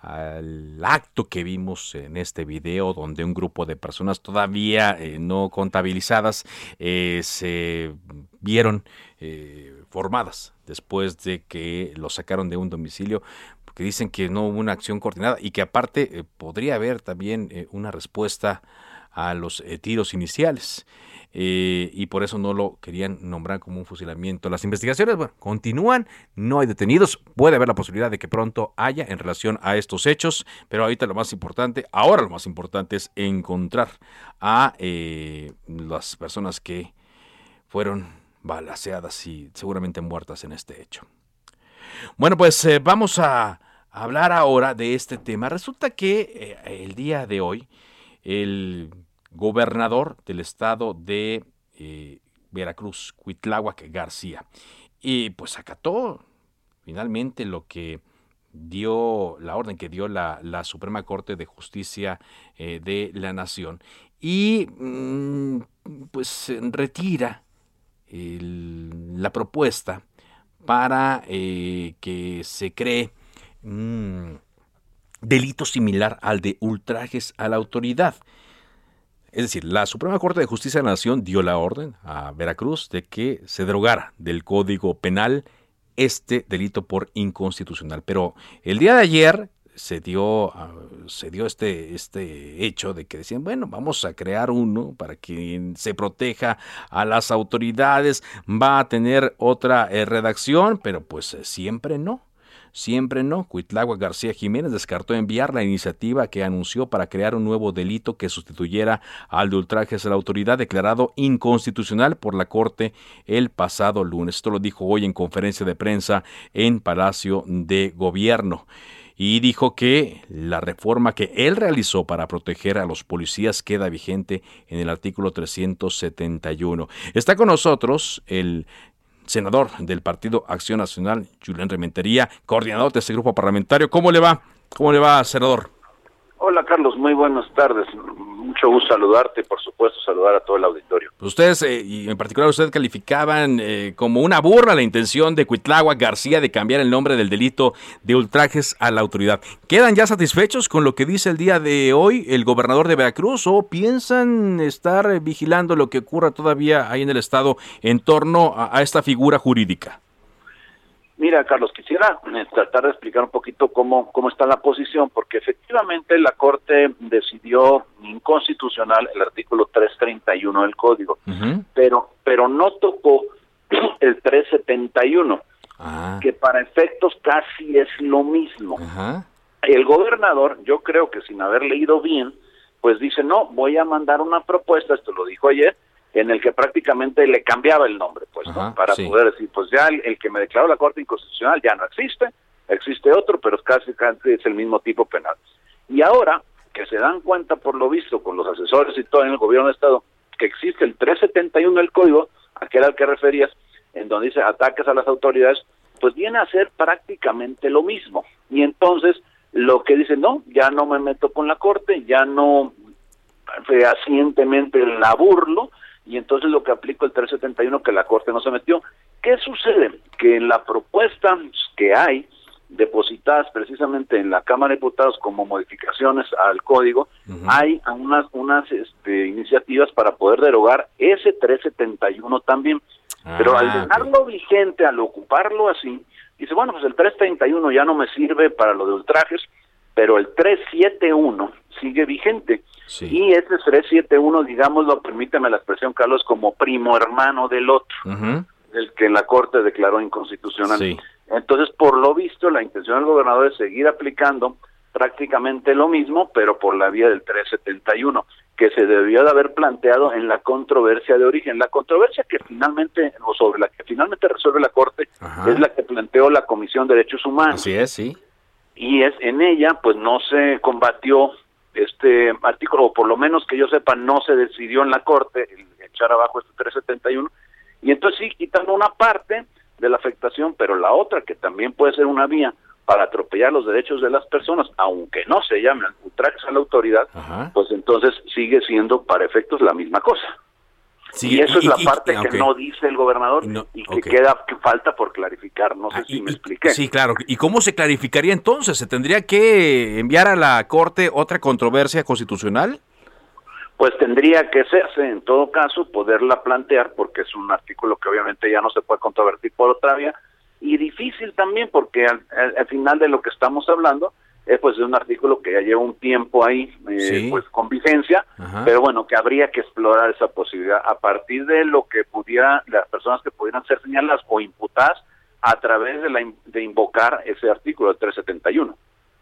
al acto que vimos en este video donde un grupo de personas todavía eh, no contabilizadas eh, se vieron eh, formadas después de que lo sacaron de un domicilio porque dicen que no hubo una acción coordinada y que aparte podría haber también una respuesta a los tiros iniciales. Eh, y por eso no lo querían nombrar como un fusilamiento. Las investigaciones bueno, continúan, no hay detenidos, puede haber la posibilidad de que pronto haya en relación a estos hechos, pero ahorita lo más importante, ahora lo más importante es encontrar a eh, las personas que fueron balaseadas y seguramente muertas en este hecho. Bueno, pues eh, vamos a hablar ahora de este tema. Resulta que el día de hoy el gobernador del estado de eh, Veracruz, Cuitláhuac García. Y pues acató finalmente lo que dio la orden que dio la, Suprema Corte de Justicia eh, de la Nación y mm, pues retira la propuesta para eh, que se cree un delito similar al de ultrajes a la autoridad. Es decir, la Suprema Corte de Justicia de la Nación dio la orden a Veracruz de que se derogara del Código Penal este delito por inconstitucional. Pero el día de ayer se dio, ah, se dio este, este hecho de que decían, bueno, vamos a crear uno para que se proteja a las autoridades, va a tener otra eh, redacción, pero pues eh, siempre no. Siempre no. Cuitláhuac García Jiménez descartó enviar la iniciativa que anunció para crear un nuevo delito que sustituyera al de ultrajes a la autoridad declarado inconstitucional por la Corte el pasado lunes. Esto lo dijo hoy en conferencia de prensa en Palacio de Gobierno y dijo que la reforma que él realizó para proteger a los policías queda vigente en el artículo 371. Está con nosotros el senador del Partido Acción Nacional, Julián Rementería, coordinador de este grupo parlamentario. ¿Cómo le va? ¿Cómo le va, senador? Hola Carlos, muy buenas tardes. Mucho gusto saludarte por supuesto saludar a todo el auditorio. Ustedes, eh, y en particular ustedes calificaban eh, como una burla la intención de Cuitláhuac García de cambiar el nombre del delito de ultrajes a la autoridad. ¿Quedan ya satisfechos con lo que dice el día de hoy el gobernador de Veracruz o piensan estar vigilando lo que ocurra todavía ahí en el estado en torno a esta figura jurídica? Mira, Carlos, quisiera eh, tratar de explicar un poquito cómo, cómo está la posición, porque efectivamente la Corte decidió inconstitucional el artículo 331 del Código, pero, pero no tocó el 371, ah. que para efectos casi es lo mismo. El gobernador, yo creo que sin haber leído bien, pues dice, no, voy a mandar una propuesta, esto lo dijo ayer, en el que prácticamente le cambiaba el nombre, pues, para poder decir, pues ya el, que me declaró la Corte Inconstitucional ya no existe, existe otro, pero casi, casi es el mismo tipo penal. Y ahora que se dan cuenta, por lo visto, con los asesores y todo en el gobierno de Estado, que existe el 371 del código, aquel al que referías, en donde dice ataques a las autoridades, pues viene a ser prácticamente lo mismo. Y entonces lo que dice, no, ya no me meto con la Corte, ya no fehacientemente la burlo, y entonces lo que aplico el 371 que la Corte no se metió. ¿Qué sucede? Que en la propuesta que hay depositadas precisamente en la Cámara de Diputados como modificaciones al código, hay unas unas este, iniciativas para poder derogar ese 371 también. Pero al ah, dejarlo vigente, al ocuparlo así, dice, bueno, pues el 331 ya no me sirve para lo de ultrajes, pero el 371 sigue vigente. Y ese 371, digámoslo, permíteme la expresión, Carlos, como primo hermano del otro, el que en la Corte declaró inconstitucional. Entonces, por lo visto, la intención del gobernador es seguir aplicando prácticamente lo mismo, pero por la vía del 371, que se debió de haber planteado en la controversia de origen. La controversia que finalmente, o sobre la que finalmente resuelve la Corte, es la que planteó la Comisión de Derechos Humanos. Así es, sí y es en ella pues no se combatió este artículo o por lo menos que yo sepa no se decidió en la corte echar abajo este 371 y entonces sí quitan una parte de la afectación pero la otra que también puede ser una vía para atropellar los derechos de las personas aunque no se llame ultrajes a la autoridad pues entonces sigue siendo para efectos la misma cosa y eso es la parte que no dice el gobernador y que queda que falta por clarificar. No sé ah, si me expliqué. Sí, claro. ¿Y cómo se clarificaría entonces? ¿Se tendría que enviar a la Corte otra controversia constitucional? Pues tendría que hacerse, en todo caso, poderla plantear, porque es un artículo que obviamente ya no se puede controvertir por otra vía, y difícil también, porque al final de lo que estamos hablando es pues de un artículo que ya lleva un tiempo ahí eh, pues con vigencia pero bueno que habría que explorar esa posibilidad a partir de lo que pudiera las personas que pudieran ser señaladas o imputadas a través de la de invocar ese artículo del 371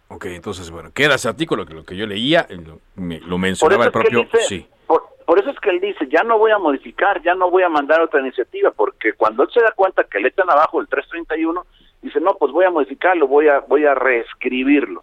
Ok, entonces, bueno, queda ese artículo que lo que yo leía, lo, lo mencionaba el propio... sí. Por, eso es que él dice, ya no voy a modificar, ya no voy a mandar otra iniciativa, porque cuando él se da cuenta que le echan abajo el 331, dice, no, pues voy a modificarlo, voy a, voy a reescribirlo.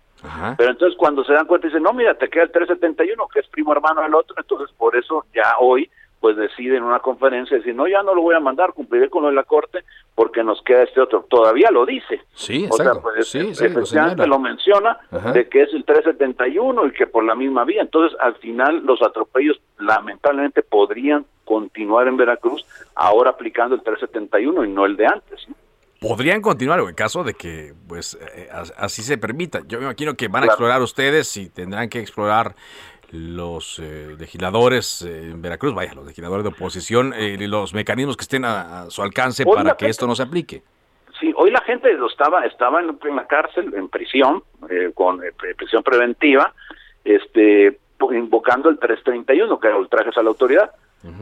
Pero entonces cuando se dan cuenta dicen, no, mira, te queda el 371, que es primo hermano del otro, entonces por eso ya hoy pues decide en una conferencia decir, no, ya no lo voy a mandar, cumpliré con lo de la Corte porque nos queda este otro. Todavía lo dice. Sí, exacto. O sea, pues, sí, efectivamente lo, menciona de que es el 371 y que por la misma vía. Entonces, al final, los atropellos lamentablemente podrían continuar en Veracruz ahora aplicando el 371 y no el de antes. ¿no? Podrían continuar en caso de que pues eh, así se permita. Yo me imagino que van a explorar ustedes y tendrán que explorar los eh, legisladores eh, en Veracruz, vaya, los legisladores de oposición, los mecanismos que estén a, su alcance para que esto no se aplique. Sí, hoy la gente estaba estaba en, la cárcel, en prisión, con prisión preventiva, este invocando el 331, que era ultrajes a la autoridad.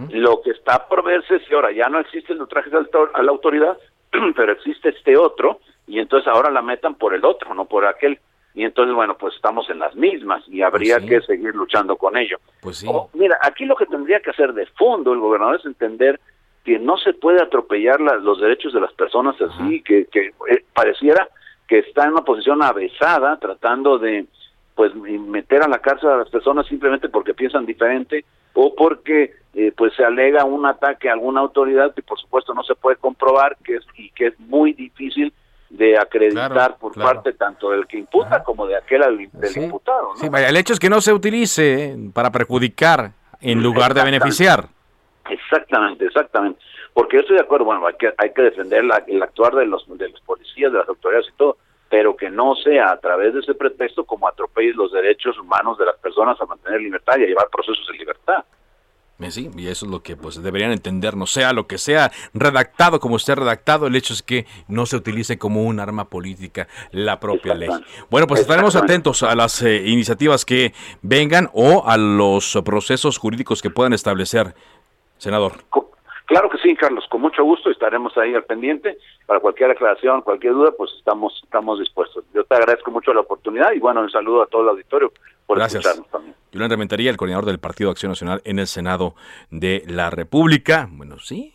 Lo que está por verse es si ahora ya no existe el ultrajes a la autoridad, pero existe este otro y entonces ahora la metan por el otro, no por aquel. Y entonces, bueno, pues estamos en las mismas y habría pues que seguir luchando con ello. Pues sí. mira, aquí lo que tendría que hacer de fondo el gobernador es entender que no se puede atropellar los derechos de las personas así, que, que eh, pareciera que está en una posición avesada tratando de pues meter a la cárcel a las personas simplemente porque piensan diferente o porque eh, pues se alega un ataque a alguna autoridad que por supuesto no se puede comprobar que es y que es muy difícil de acreditar por parte tanto del que imputa como de aquel del imputado. Sí, vaya, el hecho es que no se utilice para perjudicar en lugar de beneficiar. Exactamente, exactamente. Porque yo estoy de acuerdo, bueno, hay que, hay que defender el actuar de los, de los policías, de las autoridades y todo, pero que no sea a través de ese pretexto como atropelles los derechos humanos de las personas a mantener libertad y a llevar procesos de libertad. Eh, sí, y eso es lo que pues deberían entender, no sea lo que sea redactado como esté redactado, el hecho es que no se utilice como un arma política la propia ley. Bueno, pues estaremos atentos a las eh, iniciativas que vengan o a los procesos jurídicos que puedan establecer, senador. Claro que sí, Carlos, con mucho gusto estaremos ahí al pendiente. Para cualquier aclaración, cualquier duda, pues estamos estamos dispuestos. Yo te agradezco mucho la oportunidad y bueno, un saludo a todo el auditorio por Gracias. escucharnos también. Julián Rementaría, el coordinador del Partido Acción Nacional en el Senado de la República. Bueno, sí,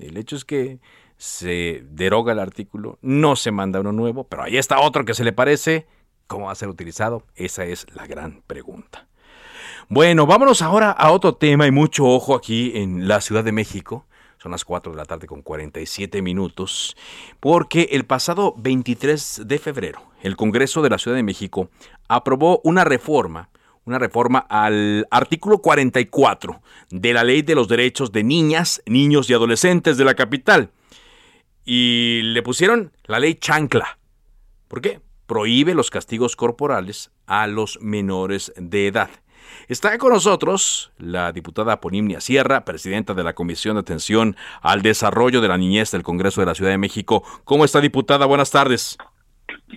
el hecho es que se deroga el artículo, no se manda uno nuevo, pero ahí está otro que se le parece. ¿Cómo va a ser utilizado? Esa es la gran pregunta. Bueno, vámonos ahora a otro tema y mucho ojo aquí en la Ciudad de México. Son las 4 de la tarde con 47 minutos, porque el pasado 23 de febrero el Congreso de la Ciudad de México aprobó una reforma, una reforma al artículo 44 de la Ley de los Derechos de Niñas, Niños y Adolescentes de la capital. Y le pusieron la ley chancla. ¿Por qué? Prohíbe los castigos corporales a los menores de edad. Está con nosotros la diputada Ponimnia Sierra, presidenta de la Comisión de Atención al Desarrollo de la Niñez del Congreso de la Ciudad de México. ¿Cómo está, diputada? Buenas tardes.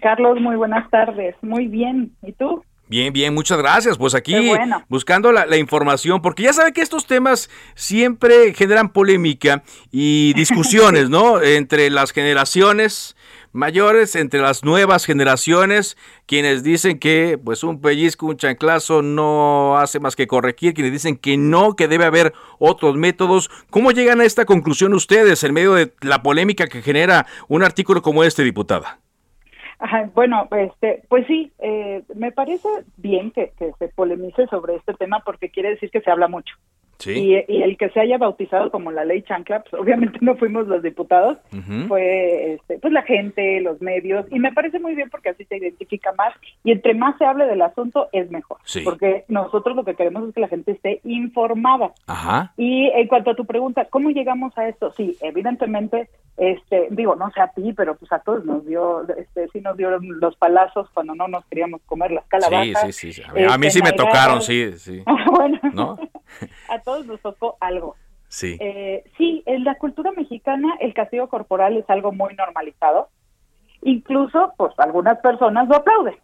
Carlos, muy buenas tardes. Muy bien. ¿Y tú? Bien, bien, muchas gracias. Pues aquí buscando la, información, porque ya sabe que estos temas siempre generan polémica y discusiones, ¿no? Entre las generaciones mayores, entre las nuevas generaciones, quienes dicen que pues un pellizco, un chanclazo no hace más que corregir, quienes dicen que no, que debe haber otros métodos. ¿Cómo llegan a esta conclusión ustedes en medio de la polémica que genera un artículo como este, diputada? bueno, este, pues sí, eh, me parece bien que, se polemice sobre este tema porque quiere decir que se habla mucho. Y, el que se haya bautizado como la ley chancla, pues obviamente no fuimos los diputados, fue este, pues la gente, los medios, y me parece muy bien porque así se identifica más y entre más se hable del asunto es mejor, porque nosotros lo que queremos es que la gente esté informada. Y en cuanto a tu pregunta, ¿cómo llegamos a esto? Sí, evidentemente, este, digo, no sé a ti, pero pues a todos nos dio, este, sí nos dieron los palazos cuando no nos queríamos comer las calabazas. Sí, sí, sí. A mí, sí me este, tocaron, sí, sí. bueno, ¿no? A todos nos tocó algo. Sí. Eh, sí, en la cultura mexicana el castigo corporal es algo muy normalizado. Incluso, pues algunas personas lo aplauden.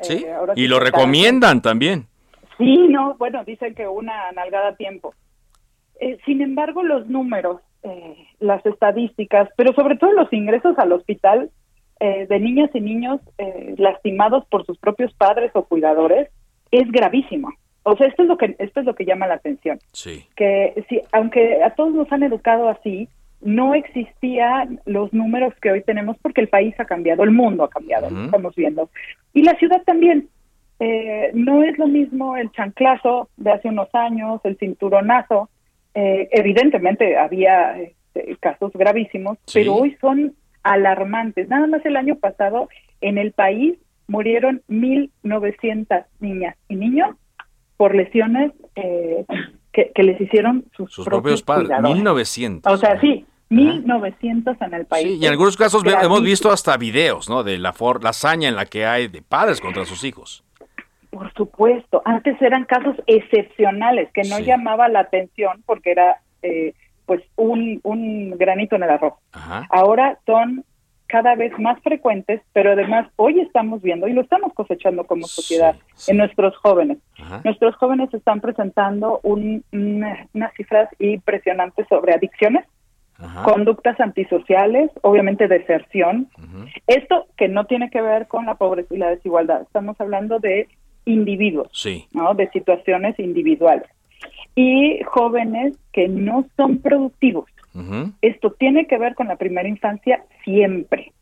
sí. Eh, y lo recomiendan también. Sí, no, bueno, dicen que una nalgada a tiempo. Eh, sin embargo, los números, las estadísticas, pero sobre todo los ingresos al hospital de niñas y niños lastimados por sus propios padres o cuidadores, es gravísimo. O sea, esto es lo que esto es lo que llama la atención. Sí. Que si aunque a todos nos han educado así, no existían los números que hoy tenemos porque el país ha cambiado, el mundo ha cambiado, estamos viendo. Y la ciudad también. Eh, no es lo mismo el chanclazo de hace unos años, el cinturonazo. Eh, evidentemente había este, casos gravísimos, pero hoy son alarmantes. Nada más el año pasado en el país murieron 1.900 niñas y niños por lesiones eh, que, les hicieron sus, propios, padres. 1900. O sea, sí, 1900 en el país. Sí, y en algunos casos hemos visto hasta videos, ¿no? De la, for la hazaña en la que hay de padres contra sus hijos. Por supuesto, antes eran casos excepcionales que no llamaba la atención porque era eh, pues un, un granito en el arroz. Ahora son cada vez más frecuentes, pero además hoy estamos viendo y lo estamos cosechando como sociedad en nuestros jóvenes. Nuestros jóvenes están presentando un, unas cifras impresionantes sobre adicciones, conductas antisociales, obviamente deserción. Esto que no tiene que ver con la pobreza y la desigualdad, estamos hablando de individuos, ¿no? de situaciones individuales. Y jóvenes que no son productivos esto tiene que ver con la primera infancia siempre.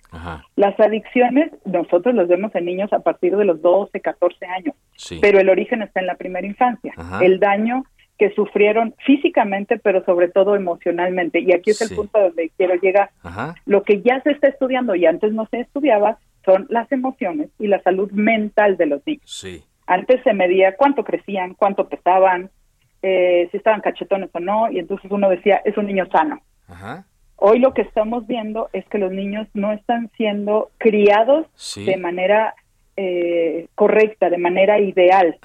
Las adicciones nosotros las vemos en niños a partir de los 12, 14 años, pero el origen está en la primera infancia. El daño que sufrieron físicamente, pero sobre todo emocionalmente. Y aquí es el punto donde quiero llegar. Lo que ya se está estudiando y antes no se estudiaba son las emociones y la salud mental de los niños. Antes se medía cuánto crecían, cuánto pesaban, eh, si estaban cachetones o no, y entonces uno decía, es un niño sano. Hoy lo que estamos viendo es que los niños no están siendo criados de manera eh, correcta, de manera ideal.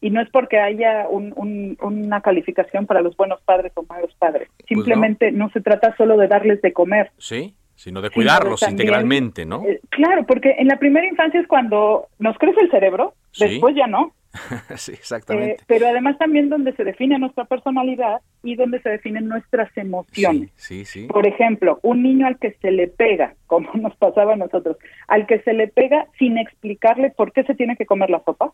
Y no es porque haya una calificación para los buenos padres o malos padres. Pues Simplemente no. se trata solo de darles de comer. Sí, sino de cuidarlos integralmente, ¿no? Eh, claro, porque en la primera infancia es cuando nos crece el cerebro, después ya no. sí, exactamente. Eh, pero además también donde se define nuestra personalidad y donde se definen nuestras emociones. Sí, sí, Por ejemplo, un niño al que se le pega, como nos pasaba a nosotros, al que se le pega sin explicarle por qué se tiene que comer la sopa,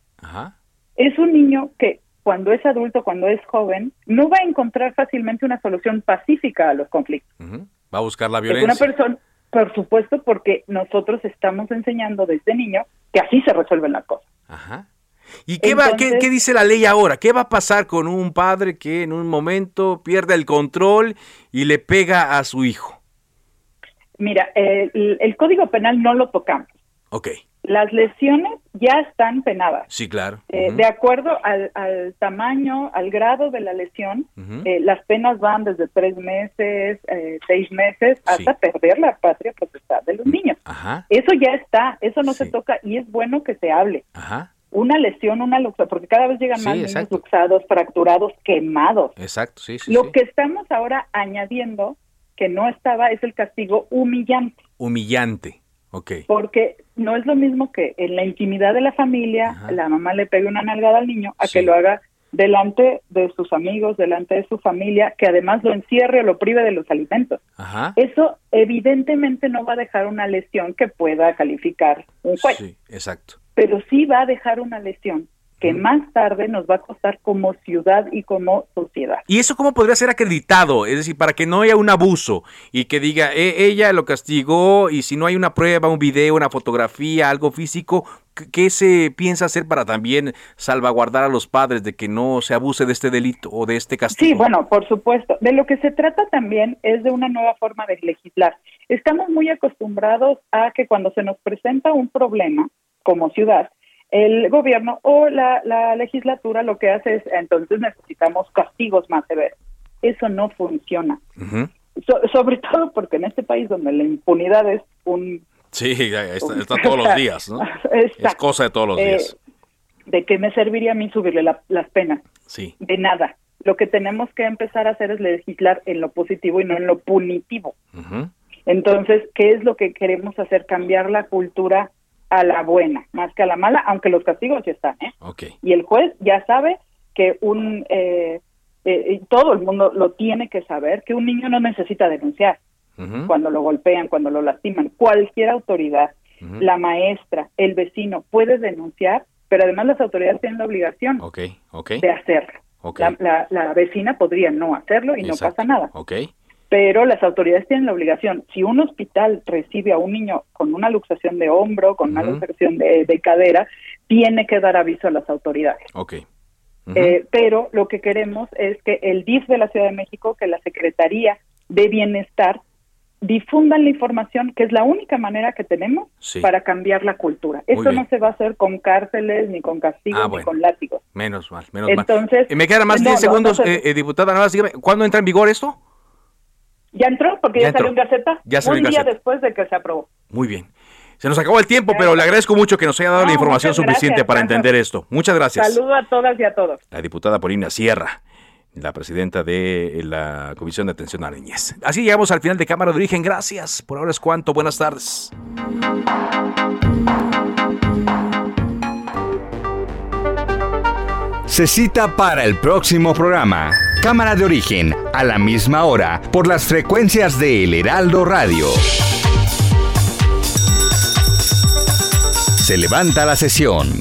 es un niño que cuando es adulto, cuando es joven, no va a encontrar fácilmente una solución pacífica a los conflictos. Va a buscar la violencia. Es una persona, por supuesto, porque nosotros estamos enseñando desde niño que así se resuelven las cosas. Ajá. ¿Y qué, va, qué, dice la ley ahora? ¿Qué va a pasar con un padre que en un momento pierde el control y le pega a su hijo? Mira, el, Código Penal no lo tocamos. Ok. Las lesiones ya están penadas. Sí, claro. Eh, de acuerdo al, tamaño, al grado de la lesión, eh, las penas van desde tres meses, eh, seis meses, hasta perder la patria potestad de los niños. Ajá. Eso ya está, eso no se toca y es bueno que se hable. Ajá una lesión, una luxación, porque cada vez llegan más niños luxados, fracturados, quemados. Exacto, sí, sí. Lo que estamos ahora añadiendo, que no estaba, es el castigo humillante. Humillante, ok. Porque no es lo mismo que en la intimidad de la familia, la mamá le pegue una nalgada al niño, a que lo haga delante de sus amigos, delante de su familia, que además lo encierre o lo prive de los alimentos. Ajá. Eso evidentemente no va a dejar una lesión que pueda calificar un juez. Sí, exacto pero sí va a dejar una lesión que más tarde nos va a costar como ciudad y como sociedad. ¿Y eso cómo podría ser acreditado? Es decir, para que no haya un abuso y que diga, e, ella lo castigó y si no hay una prueba, un video, una fotografía, algo físico, ¿qué se piensa hacer para también salvaguardar a los padres de que no se abuse de este delito o de este castigo? Sí, bueno, por supuesto. De lo que se trata también es de una nueva forma de legislar. Estamos muy acostumbrados a que cuando se nos presenta un problema como ciudad, el gobierno o la, legislatura lo que hace es, entonces necesitamos castigos más severos. Eso no funciona. sobre todo porque en este país donde la impunidad es un... Sí, está, todos los días, ¿no? es cosa de todos los días. Eh, ¿De qué me serviría a mí subirle las penas? Sí. De nada. Lo que tenemos que empezar a hacer es legislar en lo positivo y no en lo punitivo. Entonces, ¿qué es lo que queremos hacer? Cambiar la cultura a la buena, más que a la mala, aunque los castigos ya están, ¿eh? Y el juez ya sabe que un, eh, eh, todo el mundo lo tiene que saber, que un niño no necesita denunciar. Cuando lo golpean, cuando lo lastiman. Cualquier autoridad, la maestra, el vecino, puede denunciar, pero además las autoridades tienen la obligación de hacerlo. La, la, vecina podría no hacerlo y no pasa nada pero las autoridades tienen la obligación. Si un hospital recibe a un niño con una luxación de hombro, con una luxación de, cadera, tiene que dar aviso a las autoridades. Okay. Eh, pero lo que queremos es que el DIF de la Ciudad de México, que la Secretaría de Bienestar, difundan la información, que es la única manera que tenemos para cambiar la cultura. Esto no se va a hacer con cárceles, ni con castigos, ah, ni con látigos. Menos mal, menos Entonces, mal. me quedan más de 10 segundos, eh, eh, diputada. Nada ¿cuándo entra en vigor esto? Ya entró, porque ya, salió en Gaceta. Ya un día después de que se aprobó. Muy bien. Se nos acabó el tiempo, pero le agradezco mucho que nos haya dado la información suficiente para entender esto. Muchas gracias. Saludo a todas y a todos. La diputada Polina Sierra, la presidenta de la Comisión de Atención a la Niñez. Así llegamos al final de Cámara de Origen. Gracias. Por ahora es cuanto. Buenas tardes. Se cita para el próximo programa. Cámara de origen, a la misma hora, por las frecuencias de El Heraldo Radio. Se levanta la sesión.